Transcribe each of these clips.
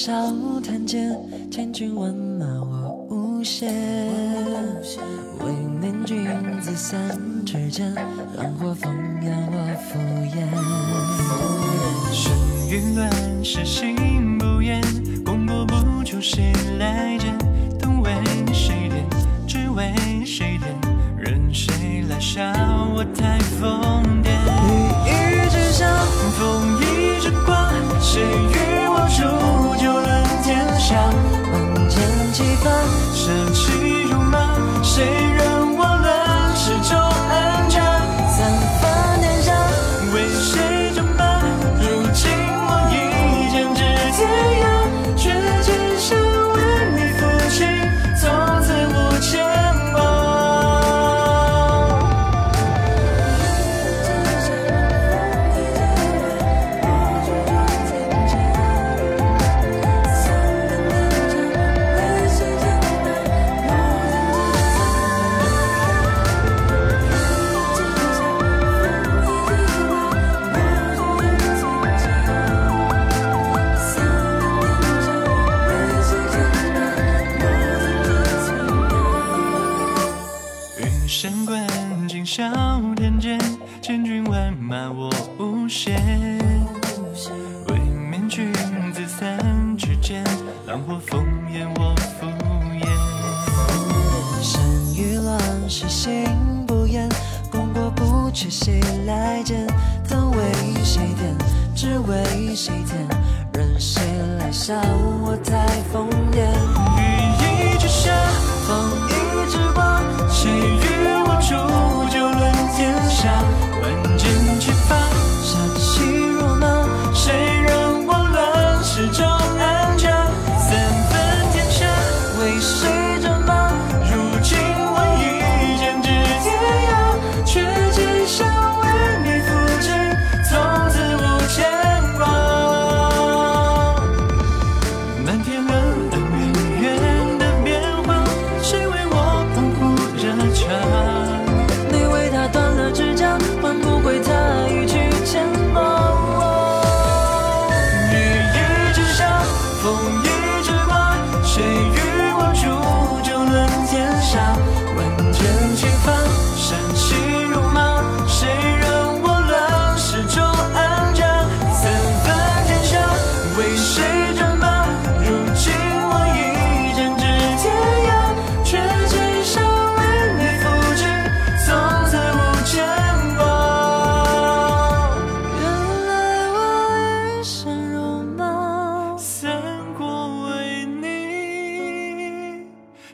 笑谈间，千军万马我无邪。为念君子三尺剑，浪火烽烟我敷衍。生于乱世心不言，功过不求谁来鉴，等为谁点，只为谁点，任谁来笑我太疯癫。天下？万箭齐发，舍羽扇纶巾笑天间，千军万马我无限。为免君子三尺剑，浪火烽烟我敷衍。生于乱世心不厌，功过不求谁来鉴，曾为谁奠，只为谁甜，任谁来笑我太疯癫。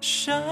生。